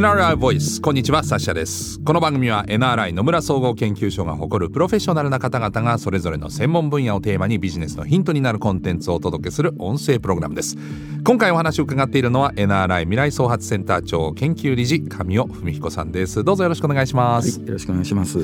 NRI ボイスこんにちはサッシャです。この番組は NRI 野村総合研究所が誇るプロフェッショナルな方々がそれぞれの専門分野をテーマにビジネスのヒントになるコンテンツをお届けする音声プログラムです。今回お話を伺っているのは NRI 未来創発センター長研究理事神尾文彦さんです。どうぞよろしくお願いします、はい、よろしくお願いします。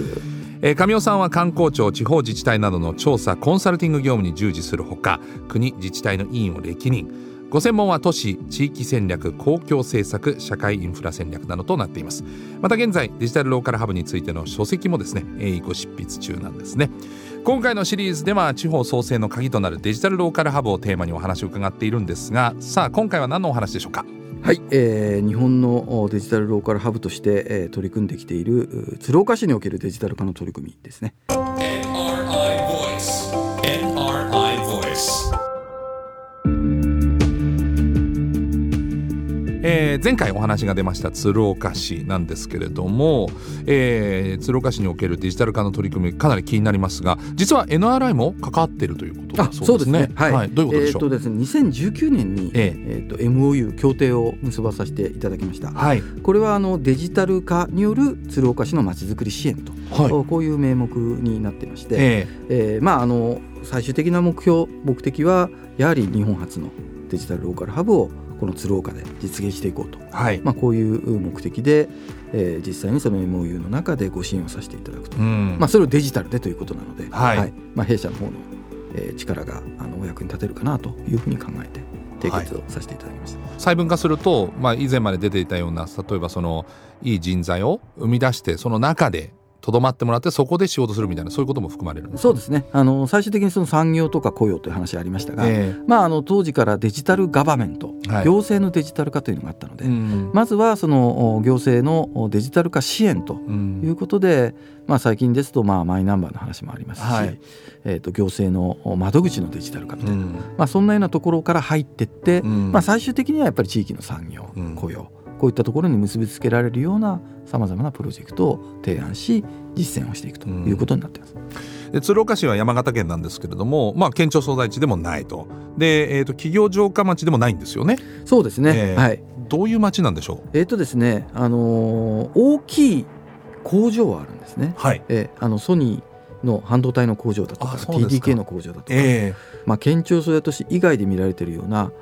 えー、上尾さんは観光庁地方自治体などの調査コンサルティング業務に従事するほか国自治体の委員を歴任ご専門は都市地域戦略公共政策社会インフラ戦略などとなっています。また現在デジタルローカルハブについての書籍もですねご執筆中なんですね。今回のシリーズでは地方創生の鍵となるデジタルローカルハブをテーマにお話を伺っているんですがさあ今回は何のお話でしょうか？はい、えー、日本のデジタルローカルハブとして、えー、取り組んできている鶴岡市におけるデジタル化の取り組みですね。えー、前回お話が出ました鶴岡市なんですけれども、えー、鶴岡市におけるデジタル化の取り組みかなり気になりますが実は NRI も関わっているということだそうですね。はい、はい、どういうことでしょう、えー、とですね、2019年に、えー、えー、と MOU 協定を結ばさせていただきました。はい、これはあのデジタル化による鶴岡市のまちづくり支援と、はい、こういう名目になってまして、えー、えー、まああの最終的な目標目的はやはり日本初のデジタルローカルハブをこの鶴岡で実現していこうと、はい、まあ、こういう目的で、えー、実際にその MOU の中でご支援をさせていただくと、うん、まあ、それをデジタルでということなので、はい、はい、まあ、弊社の方の、えー、力があのお役に立てるかなというふうに考えて締結をさせていただきました、はい、細分化すると、まあ、以前まで出ていたような例えばそのいい人材を生み出してその中でとどまってもらってそこで仕事するみたいなそういうことも含まれるんです、そうですね。あの最終的にその産業とか雇用という話ありましたが、えー、まあ、あの当時からデジタルガバメント、はい、行政のデジタル化というのがあったので、うん、まずはその行政のデジタル化支援ということで、うん、まあ、最近ですとまあマイナンバーの話もありますし、はい、えー、と行政の窓口のデジタル化みたいな、うん、まあ、そんなようなところから入っていって、まあ、最終的にはやっぱり地域の産業、雇用こういったところに結びつけられるようなさまざまなプロジェクトを提案し実践をしていくということになっています。で鶴岡市は山形県なんですけれども、まあ、県庁所在地でもないと。で、えーと、企業城下町でもないんですよね。そうですね、えー、はい、どういう町なんでしょう？えっ、とですね、あのー、大きい工場はあるんですね。はい、えー、あのソニーの半導体の工場だとか TDK の工場だとか、えー、まあ、県庁所在都市以外で見られているような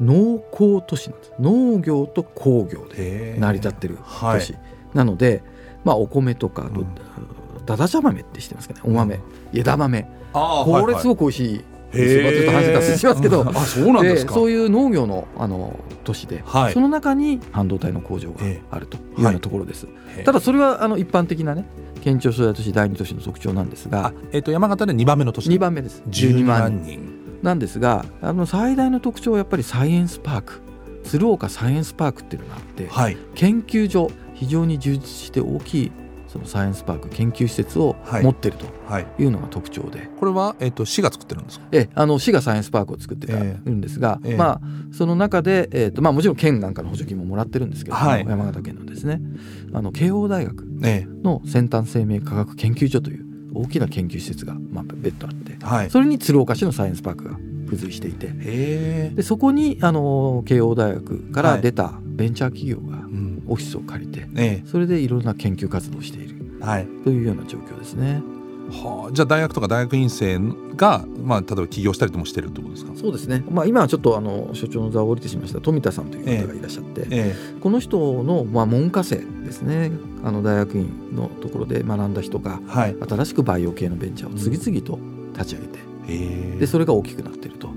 農耕都市なんです。農業と工業で成り立ってる都市、はい、なので、まあ、お米とか、うん、だだ茶豆って知ってますかね？お豆、枝豆。これすごく美味しいっと話脱線しますけど。あそうなんですか。そういう農業のあの都市で、はい、その中に半導体の工場があるというようなところです、ただそれはあの一般的なね県庁所在都市第二都市の特徴なんですが、えー、と山形で2番目の都市。2番目です。12万人なんですがあの最大の特徴はやっぱりサイエンスパーク鶴岡サイエンスパークっていうのがあって、はい、研究所非常に充実して大きいそのサイエンスパーク研究施設を持ってるとい。うのが特徴で、はいはい、これは、えーと、市が作ってるんですか？えあの市がサイエンスパークを作ってたんですが、えーえー、まあ、その中で、えーとまあ、もちろん県なんかの補助金ももらってるんですけども、はい、山形県のですね。あの慶応大学の先端生命科学研究所という大きな研究施設が、まあ、別途あって、はい、それに鶴岡市のサイエンスパークが付随していてでそこにあの慶応大学から出たベンチャー企業がオフィスを借りて、はい、それでいろんな研究活動をしている、はい、というような状況ですね。はあ、じゃあ大学とか大学院生が、まあ、例えば起業したりともしてるってことですか？そうですね、まあ、今はちょっとあの所長の座を降りてしました富田さんという方がいらっしゃって、え。ええ、この人の、まあ、門下生ですねあの大学院のところで学んだ人が、はい、新しくバイオ系のベンチャーを次々と立ち上げて、うん、でそれが大きくなっていると。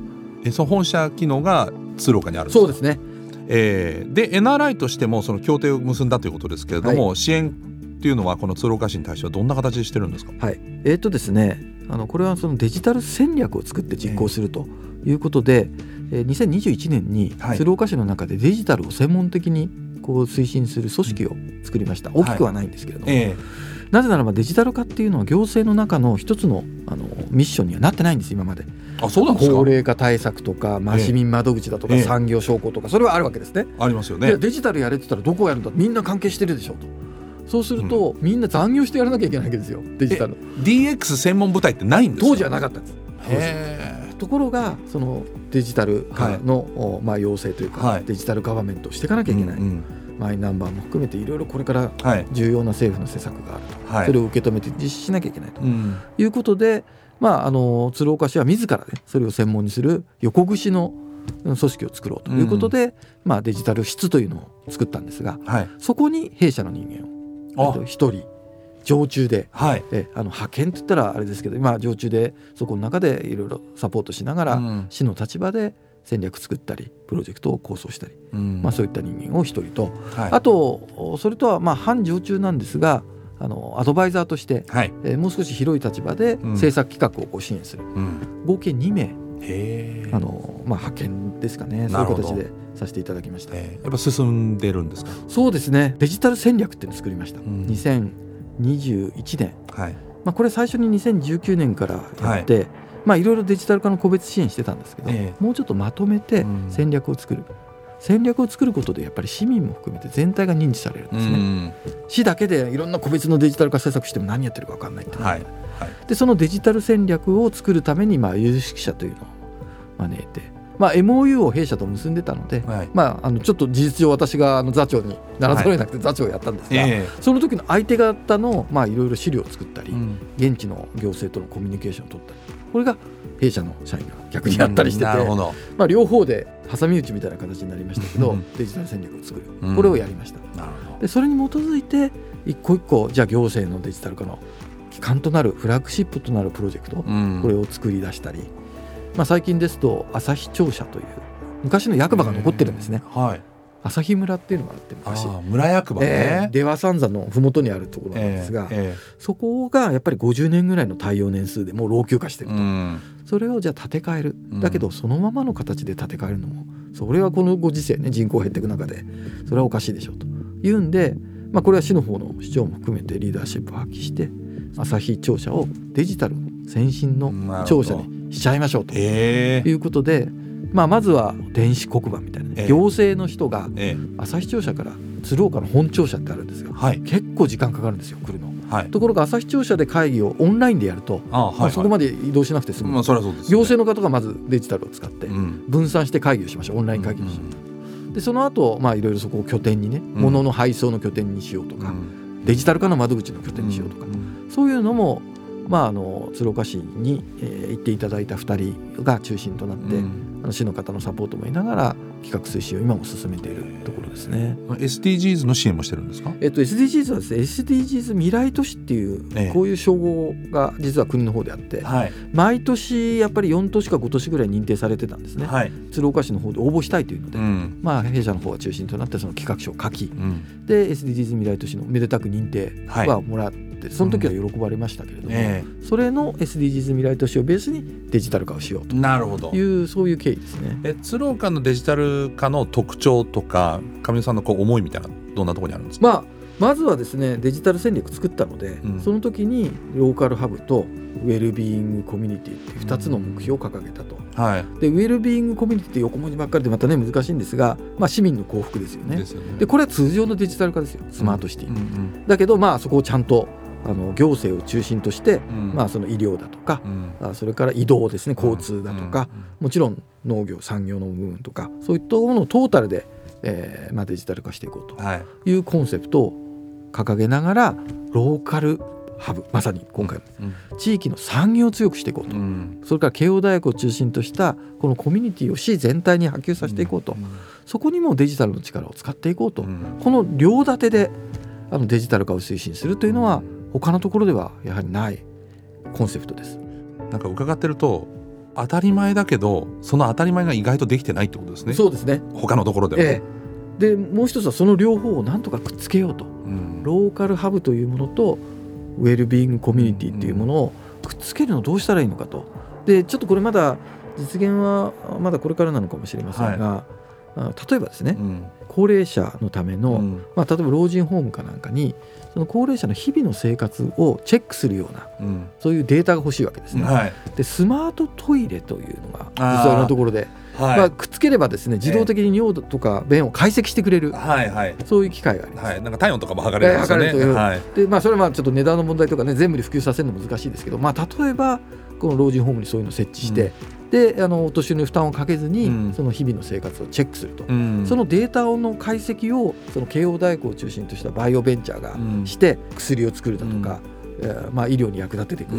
えその本社機能が鶴岡にあるそうですね。えー、で NRI としてもその協定を結んだということですけれども、はい、支援っていうのはこの鶴岡市に対してはどんな形でしてるんですか、はい。えー、っとですねあのこれはそのデジタル戦略を作って実行するということで、えー、2021年に鶴岡市の中でデジタルを専門的にこう推進する組織を作りました、大きくはないんですけれども、はいえ。ーなぜならばデジタル化っていうのは行政の中の一つのあのミッションにはなってないんです今まで。あそうなんですか？高齢化対策とか、まあ、市民窓口だとか、産業商工とかそれはあるわけですね。ありますよね。デジタルやれって言ったらどこをやるんだ？みんな関係してるでしょと。そうすると、うん、みんな残業してやらなきゃいけないわけですよ。デジタル。DX 専門部隊ってないんです当時はなかったんです。ところがそのデジタル化の、はい、まあ、要請というか、はい、デジタルガバメントをしていかなきゃいけない。うんうん。マイナンバーも含めていろいろこれから重要な政府の施策があると、はい、それを受け止めて実施しなきゃいけないと。いうことで、まあ、あの鶴岡市は自らねそれを専門にする横串の組織を作ろうと。いうことで、うん、まあ、デジタル室というのを作ったんですが、はい、そこに弊社の人間を一人常駐で、はい、えあの派遣って言ったらあれですけど今常駐でそこの中でいろいろサポートしながら、うん、市の立場で戦略作ったりプロジェクトを構想したり、うん、まあ、そういった人間を一人と、はい、あとそれとはまあ半常駐なんですがあのアドバイザーとして、はい、えー、もう少し広い立場で政策企画をこう支援する、うん、合計2名。あの、まあ、派遣ですかね。そういう形でさせていただきました、やっぱ進んでるんですか？そうですね。デジタル戦略っていうのを作りました、うん、2021年、はい。まあ、これ最初に2019年からやって、はい。まあ、いろいろデジタル化の個別支援してたんですけど、えー、もうちょっとまとめて戦略を作る、うん、戦略を作ることでやっぱり市民も含めて全体が認知されるんですね、うん、市だけでいろんな個別のデジタル化政策しても何やってるか分かんないってはい。はい、でそのデジタル戦略を作るためにまあ有識者というのを招いて、まあ、MOU を弊社と結んでたので、はい、まあ、あのちょっと事実上私があの座長にならざるを得なくて座長をやったんですが、はいえ。ー、その時の相手方のまあいろいろ資料を作ったり、うん、現地の行政とのコミュニケーションを取ったりこれが弊社の社員が逆にやったりしてて、まあ、両方で挟み撃ちみたいな形になりましたけど、デジタル戦略を作る、これをやりました。でそれに基づいて一個一個じゃあ行政のデジタル化の基幹となるフラッグシップとなるプロジェクト、これを作り出したり、まあ、最近ですと朝日庁舎という昔の役場が残ってるんですね。はい。旭村っていうのがあって昔。村役場ね、えー、出羽三山の麓にあるところなんですが、えーえー、そこがやっぱり50年ぐらいの耐用年数でもう老朽化してると、うん、それをじゃあ建て替える。だけどそのままの形で建て替えるのもそれはこのご時世ね人口減っていく中でそれはおかしいでしょうと。いうんで、まあ、これは市の方の市長も含めてリーダーシップを発揮して旭庁舎をデジタル先進の庁舎にしちゃいましょうと。いうことで。まあ、まずは電子黒板みたいな、ね、行政の人が朝日庁舎から鶴岡の本庁舎ってあるんですが、はい、結構時間かかるんですよ来るの。はい、ところが朝日庁舎で会議をオンラインでやるとあ、はいはい、そこまで移動しなくて済む、まあそそね、行政の方がまずデジタルを使って分散して会議をしましょう。オンライン会議をしましょう、うん、でその後まあいろいろそこを拠点にね、うん、物の配送の拠点にしようとか、うん、デジタル化の窓口の拠点にしようとか、そういうのもまあ、あの鶴岡市に、えー、行っていただいた2人が中心となって、うん、あの市の方のサポートも得ながら企画推進を今も進めているところですね。SDGs の支援もしてるんですか？えっと SDGs はですね SDGs 未来都市っていう、ええ、こういう称号が実は国の方であって、はい、毎年やっぱり4都市か5都市ぐらい認定されてたんですね。はい、鶴岡市の方で応募したいというので、うん、まあ弊社の方が中心となってその企画書を書き、うん、で SDGs 未来都市のめでたく認定はもらって。はいその時は喜ばれましたけれども、うん。えー、それの SDGs 未来都市をベースにデジタル化をしようと。なるほど。いうそういう経緯ですね。え鶴岡のデジタル化の特徴とか上野さんのこう思いみたいなどんなところにあるんですか、まあ、まずはですねデジタル戦略作ったので、うん、その時にローカルハブとウェルビーイングコミュニティっていう2つの目標を掲げたと。はい、でウェルビーイングコミュニティって横文字ばっかりでまたね難しいんですが、まあ、市民の幸福ですよね。で、ね、これは通常のデジタル化ですよ。スマートシティ、うんうんうん、だけどまあそこをちゃんとあの行政を中心として、うん、まあ、その医療だとか、うん、それから移動ですね交通だとか、もちろん農業産業の部分とかそういったものをトータルで、えーまあ、デジタル化していこうとい。うコンセプトを掲げながらローカルハブまさに今回、うん、地域の産業を強くしていこうと、うん、それから慶応大学を中心としたこのコミュニティを市全体に波及させていこうと、うん、そこにもデジタルの力を使っていこうと、この両立てであのデジタル化を推進するというのは、他のところではやはりないコンセプトです。なんか伺ってると当たり前だけどその当たり前が意外とできてないってことですね。そうですね他のところでも、ええ、でもう一つはその両方をなんとかくっつけようと、うん、ローカルハブというものとウェルビーイングコミュニティっていうものをくっつけるのどうしたらいいのかと。でちょっとこれまだ実現はまだこれからなのかもしれませんが、はい、例えばですね、うん、高齢者のための、うん、まあ、例えば老人ホームかなんかにその高齢者の日々の生活をチェックするような、うん、そういうデータが欲しいわけですね。はい、でスマートトイレというのが実はのところで。はい、まあ、くっつければですね自動的に尿とか便を解析してくれる、はいはい、そういう機械があります、はい、なんか体温とかも測れるんですよね。はい、でまあ、それはまあちょっと値段の問題とかね全部に普及させるの難しいですけど、まあ、例えばこの老人ホームにそういうのを設置して、であのお年寄りの負担をかけずに、その日々の生活をチェックすると、そのデータの解析をその慶応大学を中心としたバイオベンチャーがして、薬を作るだとか、まあ、医療に役立てていく、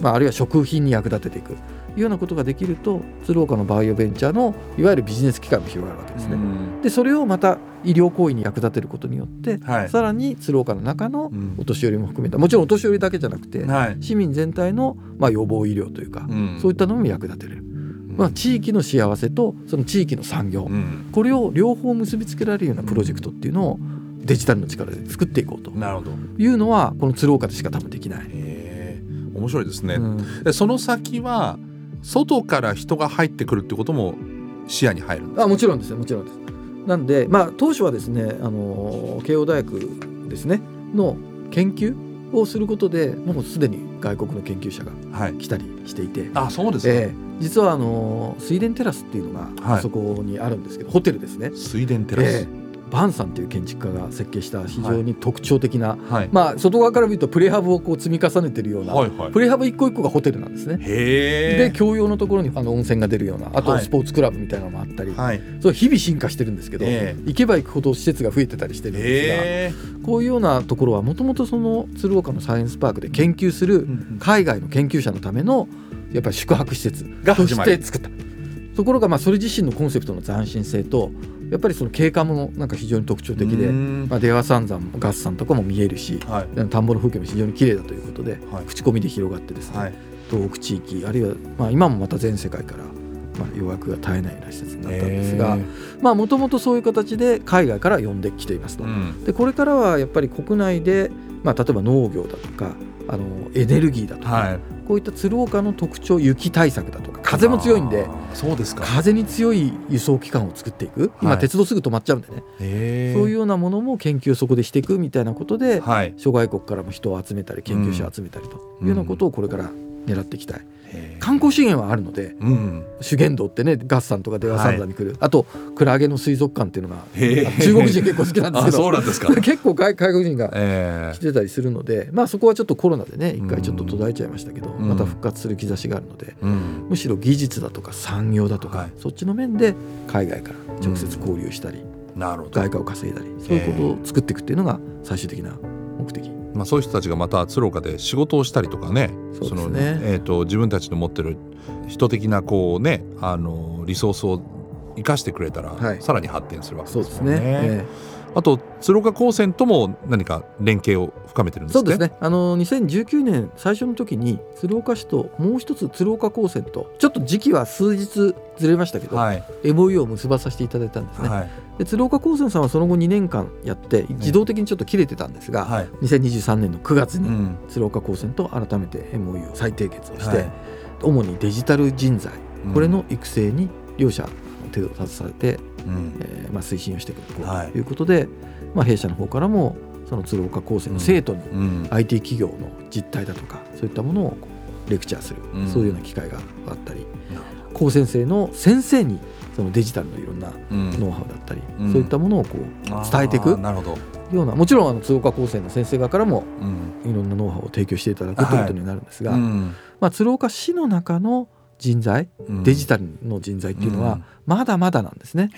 まあ、あるいは食品に役立てていくいうようなことができると鶴岡のバイオベンチャーのいわゆるビジネス機会も広がるわけですね。でそれをまた医療行為に役立てることによって、はい、さらに鶴岡の中のお年寄りも含めた。もちろんお年寄りだけじゃなくて、はい、市民全体のまあ予防医療というか、うん、そういったのも役立てれる。まあ、地域の幸せとその地域の産業、うん、これを両方結びつけられるようなプロジェクトっていうのをデジタルの力で作っていこうと。いうのはこの鶴岡でしか多分できない。面白いですね、うん、その先は外から人が入ってくるってことも視野に入るあもちろんですもちろんです。なんでまあ当初はですねあの慶応大学ですね。の研究をすることでもうすでに外国の研究者が来たりしていて、はい、あそうですか、えー、実はあの水田テラスっていうのがあそこにあるんですけど、はい、ホテルですね。水田テラス、えーバンさんという建築家が設計した非常に特徴的な、はい、まあ、外側から見るとプレハブをこう積み重ねてるような、はいはい、プレハブ一個一個がホテルなんですね。で共用のところにあの温泉が出るようなあとスポーツクラブみたいなのもあったり、はい、それ日々進化してるんですけど、行けば行くほど施設が増えてたりしてるんですがこういうようなところはもともとその鶴岡のサイエンスパークで研究する海外の研究者のためのやっぱり宿泊施設として作った。ところがまあそれ自身のコンセプトの斬新性とやっぱりその景観もなんか非常に特徴的で、まあ、出羽三山合山とかも見えるし、はい、田んぼの風景も非常に綺麗だということで、はい、口コミで広がってですね、はい、東北地域あるいは、まあ、今もまた全世界から、まあ、予約が絶えないような施設になったんですがもともとそういう形で海外から呼んできていますと。でこれからはやっぱり国内で、まあ、例えば農業だとかあのエネルギーだとか、はい、こういった鶴岡の特徴雪対策だとか風も強いんでそうですか。風に強い輸送機関を作っていく。今、鉄道すぐ止まっちゃうんでね。そういうようなものも研究をそこでしていくみたいなことで、はい、諸外国からも人を集めたり研究者を集めたりというようなことをこれから狙っていきたい。観光資源はあるので、うん、修験道ってねガッサンとか出羽三山に来る、はい、あとクラゲの水族館っていうのが中国人結構好きなんですけど そうなんですか。結構外国人が来てたりするので、まあそこはちょっとコロナでね一回ちょっと途絶えちゃいましたけど、うん、また復活する兆しがあるので、うん、むしろ技術だとか産業だとか、はい、そっちの面で海外から直接交流したり、外貨を稼いだりそういうことを作っていくっていうのが最終的な目的。まあ、そういう人たちがまた鶴岡で仕事をしたりとかねそのえーと、自分たちの持ってる人的なこう、ね、あのリソースを生かしてくれたら、はい、さらに発展するわけですよね。ね。えーあと鶴岡高専とも何か連携を深めてるんですね。そうですね。あの2019年最初の時に鶴岡市ともう一つ鶴岡高専とちょっと時期は数日ずれましたけど、はい、MOU を結ばさせていただいたんですね。はい、で鶴岡高専さんはその後2年間やって自動的にちょっと切れてたんですが、はい、2023年の9月に鶴岡高専と改めて MOU を再締結をして、はい、主にデジタル人材これの育成に両者手を携えてうん、えー、まあ、推進をしていくとい。うことで、はい、まあ、弊社の方からもその鶴岡高専の生徒に IT 企業の実態だとかそういったものをレクチャーする、うん、そういうような機会があったり、高専生の先生にそのデジタルのいろんなノウハウだったり、うん、そういったものをこう伝えていくようなもちろんあの鶴岡高専の先生側からもいろんなノウハウを提供していただくということになるんですが、はい、まあ、鶴岡市の中の人材、デジタルの人材っていうのはまだまだなんですね、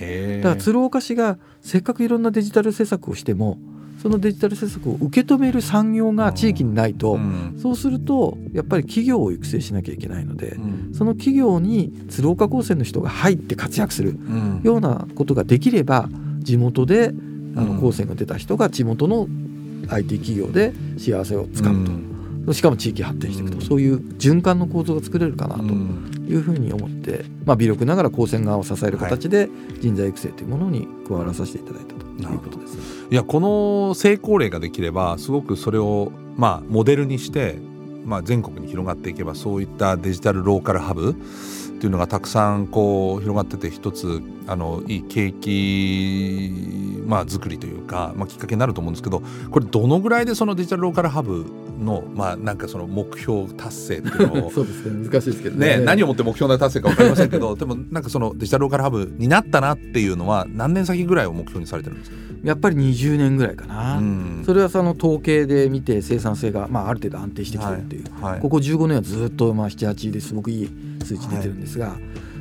だから鶴岡市がせっかくいろんなデジタル施策をしてもそのデジタル施策を受け止める産業が地域にないと、そうするとやっぱり企業を育成しなきゃいけないので、その企業に鶴岡高専の人が入って活躍するようなことができれば地元であの高専が出た人が地元の IT 企業で幸せをつかむと。しかも地域発展していくと、うん、そういう循環の構造が作れるかなというふうに思って、まあ、微力ながら高専側を支える形で人材育成というものに加わらさせていただいたということです。いやこの成功例ができればすごくそれを、まあ、モデルにして、まあ、全国に広がっていけばそういったデジタルローカルハブっていうのがたくさんこう広がってて一つあのいい景気まあ作りというか、まあ、きっかけになると思うんですけどこれどのぐらいでそのデジタルローカルハブのまあなんかその目標達成っていうのを。そうですね。難しいですけどね、ね、何をもって目標達成か分かりませんけど でもなんかそのデジタルローカルハブになったなっていうのは何年先ぐらいを目標にされてるんですか？やっぱり20年ぐらいかな、うん、それはその統計で見て生産性が、まあ、ある程度安定してきてるっていう、はい。はい、ここ15年はずっとまあ78ですごくいい数値出てるんですが、はい、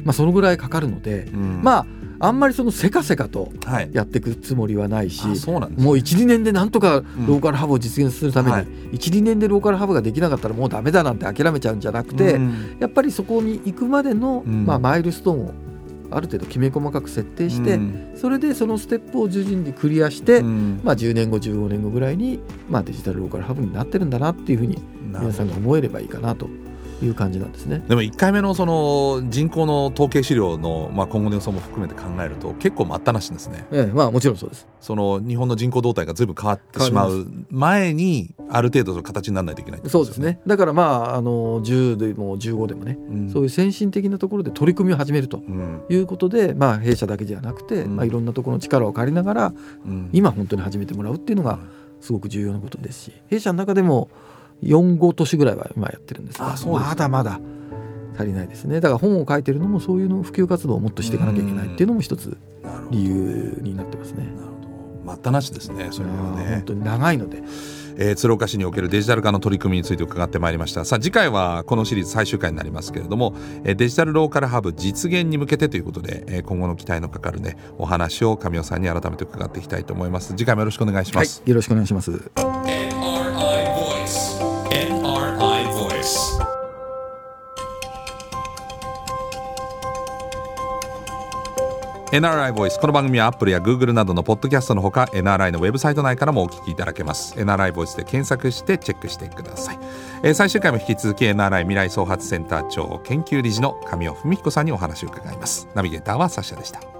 まあ、そのぐらいかかるので、うん、まああんまりそのせかせかとやっていくつもりはないし、はい、もう12年でなんとかローカルハブを実現するために、うんはい、12年でローカルハブができなかったらもうだめだなんて諦めちゃうんじゃなくて、うん、やっぱりそこに行くまでの、まあ、マイルストーンをある程度きめ細かく設定して、うん、それでそのステップを順々にクリアして、うん、まあ、10年後15年後ぐらいに、まあ、デジタルローカルハブになってるんだなっていうふうに皆さんが思えればいいかなという感じなんですね。でも1回目のその人口の統計資料の、まあ、今後の予想も含めて考えると結構待ったなしですね、ええまあ、もちろんそうです。その日本の人口動態がずいぶん変わってしまう前にある程度の形にならないといけない、ね、そうですね。だからまああの10でも15でもね、うん、そういう先進的なところで取り組みを始めるということで、うん、まあ、弊社だけじゃなくて、うん、まあ、いろんなところの力を借りながら、今本当に始めてもらうっていうのがすごく重要なことですし弊社の中でも45都市ぐらいは今やってるんですがまだまだ足りないですねだから本を書いてるのもそういうの普及活動をもっとしていかなきゃいけないっていうのも一つ理由になってますね。なるほど待ったなしですねそれはね本当に長いので。えー、鶴岡市におけるデジタル化の取り組みについて伺ってまいりましたさあ次回はこのシリーズ最終回になりますけれども、えー、デジタルローカルハブ実現に向けてということで、えー、今後の期待のかかるねお話を神尾さんに改めて伺っていきたいと思います次回もよろしくお願いします、はい、よろしくお願いします NRI ボイス。この番組はアップルやグーグルなどのポッドキャストのほか NRI のウェブサイト内からもお聞きいただけます。NRI ボイスで検索してチェックしてください、えー、最終回も引き続き NRI 未来創発センター長研究理事の神尾文彦さんにお話を伺います。ナビゲーターはサッシャでした。